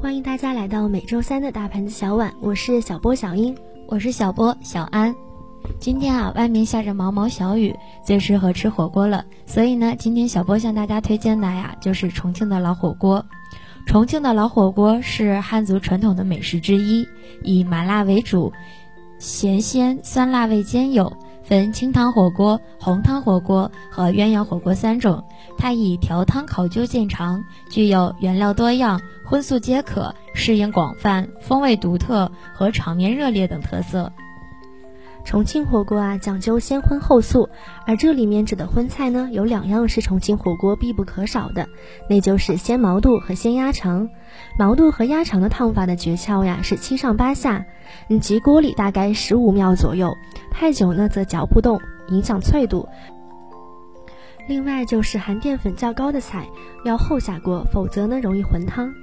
欢迎大家来到每周三的大盘子小碗，我是小波小英，我是小波小安。今天啊，外面下着毛毛小雨，最适合吃火锅了。所以呢，今天小波向大家推荐的呀，就是重庆的老火锅。重庆的老火锅是汉族传统的美食之一，以麻辣为主，咸鲜酸辣味兼有。分清汤火锅、红汤火锅和鸳鸯火锅三种。它以调汤考究见长，具有原料多样、荤素皆可、适应广泛、风味独特和场面热烈等特色。重庆火锅啊，讲究先荤后素，而这里面指的荤菜呢，有两样是重庆火锅必不可少的，那就是鲜毛肚和鲜鸭肠。毛肚和鸭肠的烫法的诀窍呀，是七上八下，你急锅里大概十五秒左右，太久呢则嚼不动，影响脆度。另外就是含淀粉较高的菜，要后下锅，否则呢容易混汤。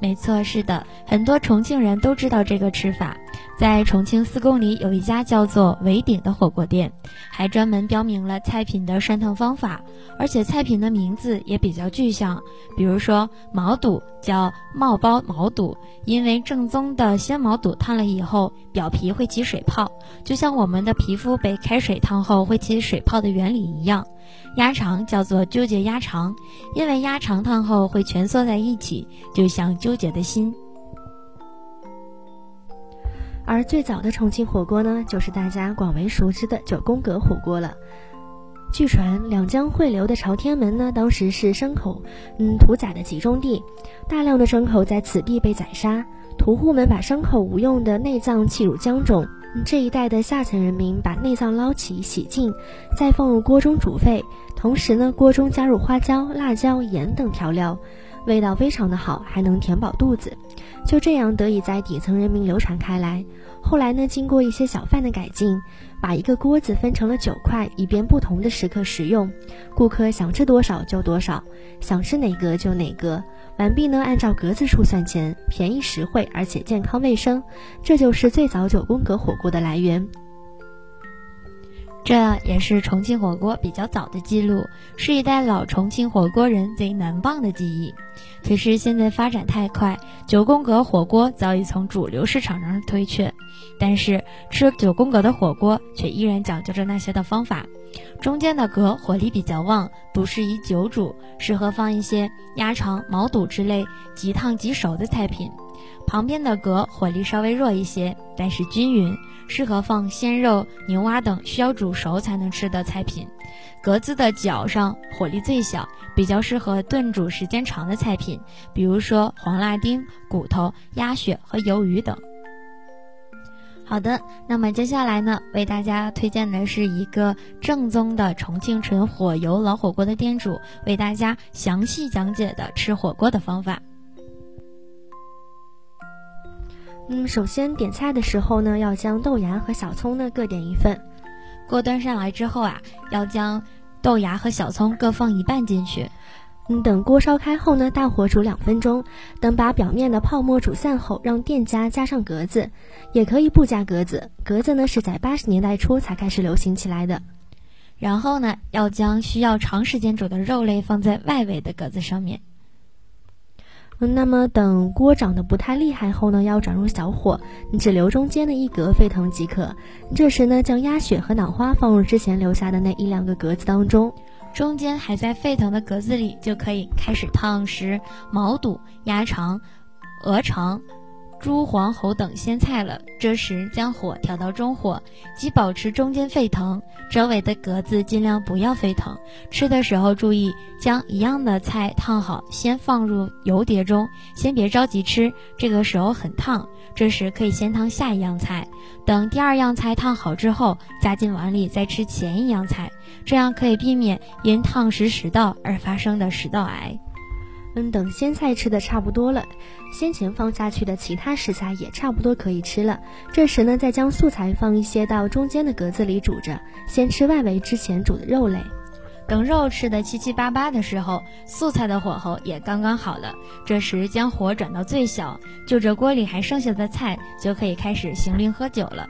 没错，是的，很多重庆人都知道这个吃法。在重庆四公里有一家叫做“维鼎”的火锅店，还专门标明了菜品的涮烫方法，而且菜品的名字也比较具象。比如说毛肚叫冒包毛肚，因为正宗的鲜毛肚烫了以后表皮会起水泡，就像我们的皮肤被开水烫后会起水泡的原理一样。鸭肠叫做纠结鸭肠，因为鸭肠烫后会蜷缩在一起，就像纠结的心。而最早的重庆火锅呢，就是大家广为熟知的九宫格火锅了。据传，两江汇流的朝天门呢，当时是牲口，嗯，屠宰的集中地，大量的牲口在此地被宰杀，屠户们把牲口无用的内脏弃入江中。这一带的下层人民把内脏捞起、洗净，再放入锅中煮沸，同时呢，锅中加入花椒、辣椒、盐等调料，味道非常的好，还能填饱肚子。就这样得以在底层人民流传开来。后来呢，经过一些小贩的改进，把一个锅子分成了九块，以便不同的食客食用。顾客想吃多少就多少，想吃哪个就哪个。完毕呢，按照格子数算钱，便宜实惠，而且健康卫生。这就是最早九宫格火锅的来源。这也是重庆火锅比较早的记录，是一代老重庆火锅人最难忘的记忆。可是现在发展太快，九宫格火锅早已从主流市场上退却，但是吃九宫格的火锅却依然讲究着那些的方法。中间的格火力比较旺，不适宜久煮，适合放一些鸭肠、毛肚之类即烫即熟的菜品。旁边的格火力稍微弱一些，但是均匀。适合放鲜肉、牛蛙等需要煮熟才能吃的菜品。格子的角上火力最小，比较适合炖煮时间长的菜品，比如说黄辣丁、骨头、鸭血和鱿鱼等。好的，那么接下来呢，为大家推荐的是一个正宗的重庆纯火油老火锅的店主为大家详细讲解的吃火锅的方法。嗯，首先点菜的时候呢，要将豆芽和小葱呢各点一份。锅端上来之后啊，要将豆芽和小葱各放一半进去。嗯，等锅烧开后呢，大火煮两分钟。等把表面的泡沫煮散后，让店家加上格子，也可以不加格子。格子呢是在八十年代初才开始流行起来的。然后呢，要将需要长时间煮的肉类放在外围的格子上面。那么等锅长得不太厉害后呢，要转入小火，你只留中间的一格沸腾即可。这时呢，将鸭血和脑花放入之前留下的那一两个格子当中，中间还在沸腾的格子里就可以开始烫食毛肚、鸭肠、鹅肠。猪黄喉等鲜菜了，这时将火调到中火，即保持中间沸腾，周围的格子尽量不要沸腾。吃的时候注意将一样的菜烫好，先放入油碟中，先别着急吃，这个时候很烫。这时可以先烫下一样菜，等第二样菜烫好之后，加进碗里再吃前一样菜，这样可以避免因烫食食道而发生的食道癌。嗯，等鲜菜吃的差不多了，先前放下去的其他食材也差不多可以吃了。这时呢，再将素菜放一些到中间的格子里煮着，先吃外围之前煮的肉类。等肉吃的七七八八的时候，素菜的火候也刚刚好了。这时将火转到最小，就着锅里还剩下的菜，就可以开始行令喝酒了。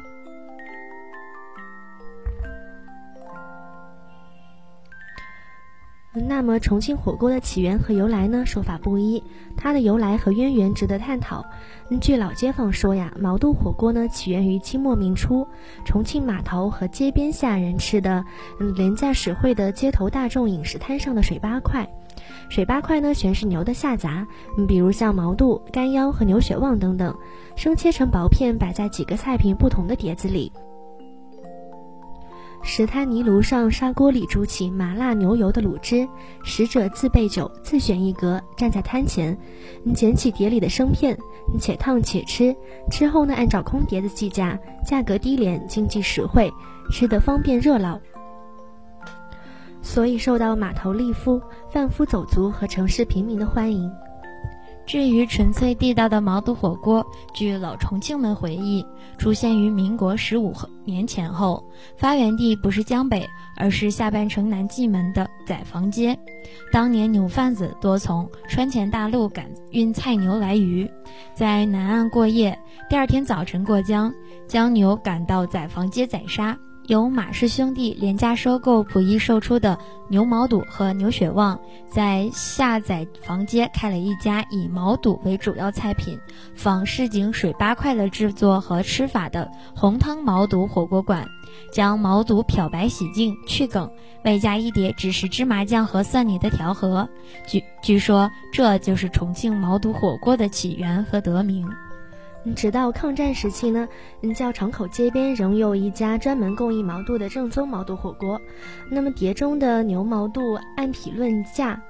那么重庆火锅的起源和由来呢？说法不一，它的由来和渊源值得探讨。据老街坊说呀，毛肚火锅呢起源于清末明初，重庆码头和街边下人吃的，嗯，廉价实惠的街头大众饮食摊上的水八块。水八块呢全是牛的下杂，比如像毛肚、干腰和牛血旺等等，生切成薄片，摆在几个菜品不同的碟子里。石滩泥炉上，砂锅里煮起麻辣牛油的卤汁，食者自备酒，自选一格，站在摊前，捡起碟里的生片，且烫且吃。之后呢，按照空碟子计价，价格低廉，经济实惠，吃得方便热闹，所以受到码头吏夫、贩夫走卒和城市平民的欢迎。至于纯粹地道的毛肚火锅，据老重庆们回忆，出现于民国十五年前后，发源地不是江北，而是下半城南纪门的宰房街。当年牛贩子多从川黔大陆赶运菜牛来渝，在南岸过夜，第二天早晨过江，将牛赶到宰房街宰杀。由马氏兄弟廉价收购溥仪售出的牛毛肚和牛血旺，在下载房街开了一家以毛肚为主要菜品、仿市井水八块的制作和吃法的红汤毛肚火锅馆，将毛肚漂白洗净去梗，外加一碟只是芝麻酱和蒜泥的调和。据据说，这就是重庆毛肚火锅的起源和得名。直到抗战时期呢，窖场口街边仍有一家专门供应毛肚的正宗毛肚火锅。那么碟中的牛毛肚按匹论价，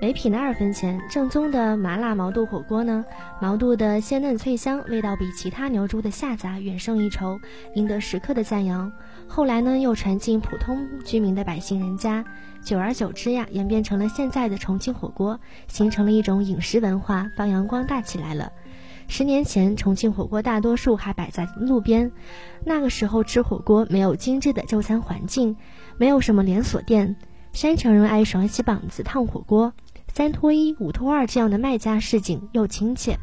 每匹呢二分钱。正宗的麻辣毛肚火锅呢，毛肚的鲜嫩脆香，味道比其他牛猪的下杂远胜一筹，赢得食客的赞扬。后来呢，又传进普通居民的百姓人家，久而久之呀，演变成了现在的重庆火锅，形成了一种饮食文化，发扬光大起来了。十年前，重庆火锅大多数还摆在路边。那个时候吃火锅没有精致的就餐环境，没有什么连锁店。山城人爱甩起膀子烫火锅，三拖一、五拖二这样的卖家市井又亲切。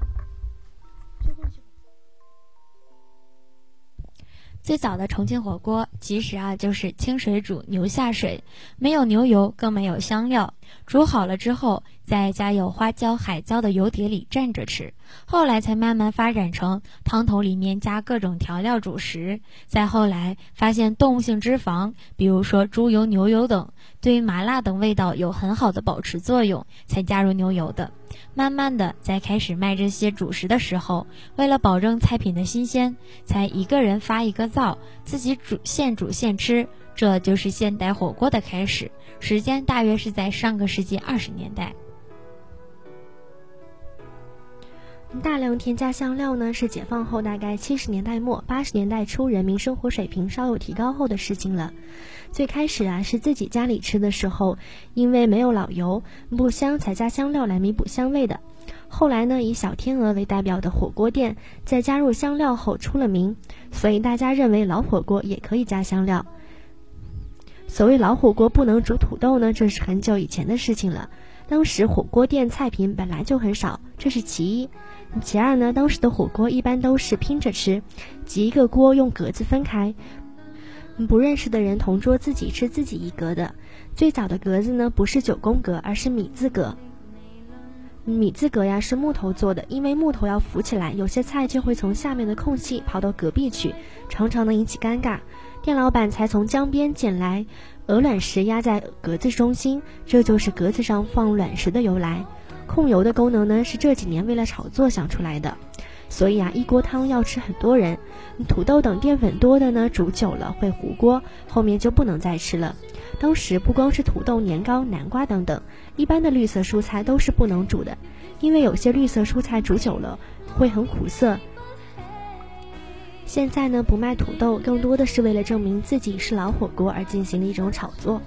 最早的重庆火锅其实啊就是清水煮牛下水，没有牛油，更没有香料，煮好了之后再加有花椒、海椒的油碟里蘸着吃。后来才慢慢发展成汤头里面加各种调料主食。再后来发现动物性脂肪，比如说猪油、牛油等，对麻辣等味道有很好的保持作用，才加入牛油的。慢慢的，在开始卖这些主食的时候，为了保证菜品的新鲜，才一个人发一个灶，自己煮现煮现吃，这就是现代火锅的开始。时间大约是在上个世纪二十年代。大量添加香料呢，是解放后大概七十年代末八十年代初人民生活水平稍有提高后的事情了。最开始啊，是自己家里吃的时候，因为没有老油不香，才加香料来弥补香味的。后来呢，以小天鹅为代表的火锅店在加入香料后出了名，所以大家认为老火锅也可以加香料。所谓老火锅不能煮土豆呢，这是很久以前的事情了。当时火锅店菜品本来就很少，这是其一。其二呢，当时的火锅一般都是拼着吃，几一个锅用格子分开，不认识的人同桌自己吃自己一格的。最早的格子呢，不是九宫格，而是米字格。米字格呀是木头做的，因为木头要浮起来，有些菜就会从下面的空隙跑到隔壁去，常常能引起尴尬。店老板才从江边捡来鹅卵石压在格子中心，这就是格子上放卵石的由来。控油的功能呢，是这几年为了炒作想出来的，所以啊，一锅汤要吃很多人。土豆等淀粉多的呢，煮久了会糊锅，后面就不能再吃了。当时不光是土豆、年糕、南瓜等等，一般的绿色蔬菜都是不能煮的，因为有些绿色蔬菜煮久了会很苦涩。现在呢，不卖土豆，更多的是为了证明自己是老火锅而进行的一种炒作。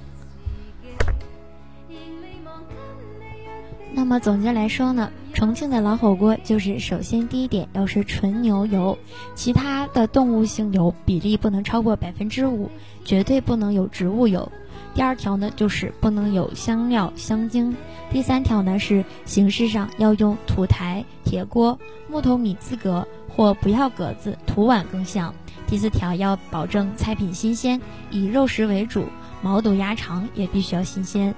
那么总结来说呢，重庆的老火锅就是首先第一点要是纯牛油，其他的动物性油比例不能超过百分之五，绝对不能有植物油。第二条呢就是不能有香料香精。第三条呢是形式上要用土台、铁锅、木头米字格或不要格子土碗更像。第四条要保证菜品新鲜，以肉食为主，毛肚、鸭肠也必须要新鲜。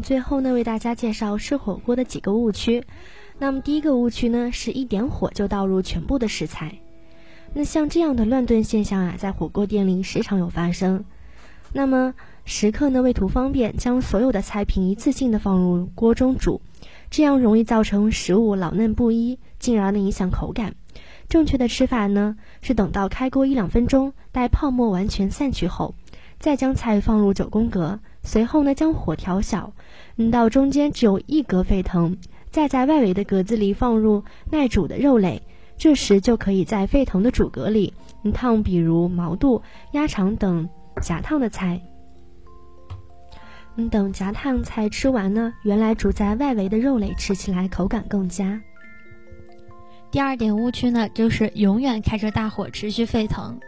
最后呢，为大家介绍吃火锅的几个误区。那么第一个误区呢，是一点火就倒入全部的食材。那像这样的乱炖现象啊，在火锅店里时常有发生。那么食客呢，为图方便，将所有的菜品一次性的放入锅中煮，这样容易造成食物老嫩不一，进而呢影响口感。正确的吃法呢，是等到开锅一两分钟，待泡沫完全散去后，再将菜放入九宫格，随后呢将火调小，嗯，到中间只有一格沸腾，再在外围的格子里放入耐煮的肉类。这时就可以在沸腾的主格里烫，比如毛肚、鸭肠等夹烫的菜。等夹烫菜吃完呢，原来煮在外围的肉类吃起来口感更佳。第二点误区呢，就是永远开着大火持续沸腾，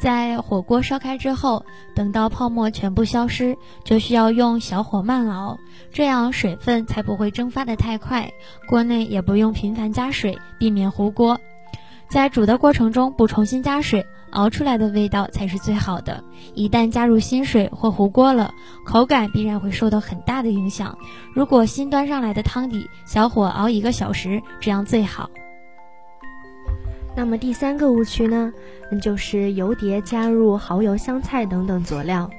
在火锅烧开之后，等到泡沫全部消失，就需要用小火慢熬，这样水分才不会蒸发的太快，锅内也不用频繁加水，避免糊锅。在煮的过程中不重新加水，熬出来的味道才是最好的。一旦加入新水或糊锅了，口感必然会受到很大的影响。如果新端上来的汤底，小火熬一个小时，这样最好。那么第三个误区呢，那就是油碟加入蚝油、香菜等等佐料。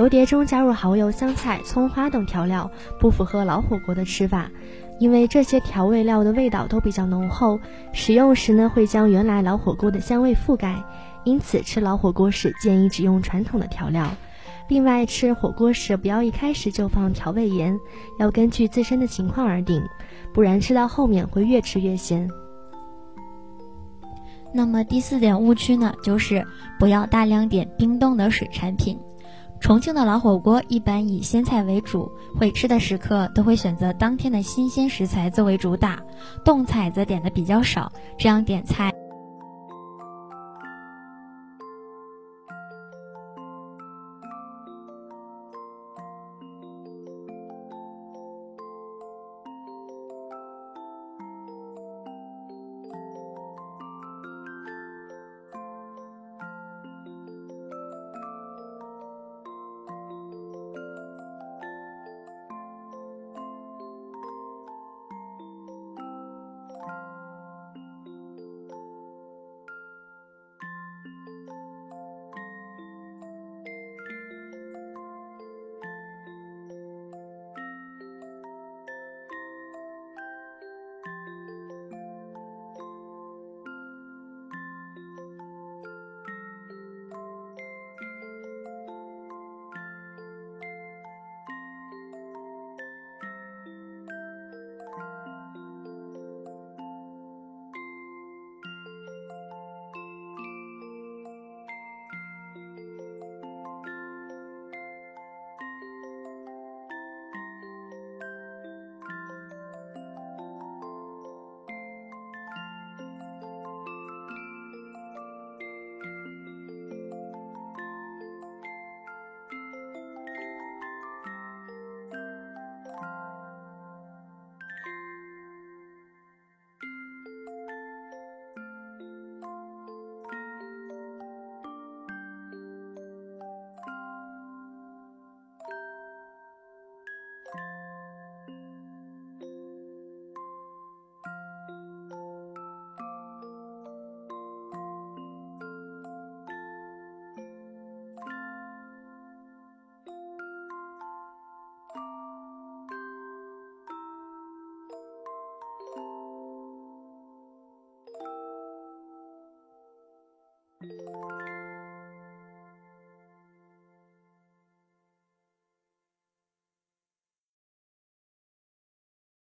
油碟中加入蚝油、香菜、葱花等调料，不符合老火锅的吃法。因为这些调味料的味道都比较浓厚，使用时呢会将原来老火锅的香味覆盖，因此吃老火锅时建议只用传统的调料。另外，吃火锅时不要一开始就放调味盐，要根据自身的情况而定，不然吃到后面会越吃越咸。那么第四点误区呢，就是不要大量点冰冻的水产品。重庆的老火锅一般以鲜菜为主，会吃的食客都会选择当天的新鲜食材作为主打，冻菜则点的比较少，这样点菜。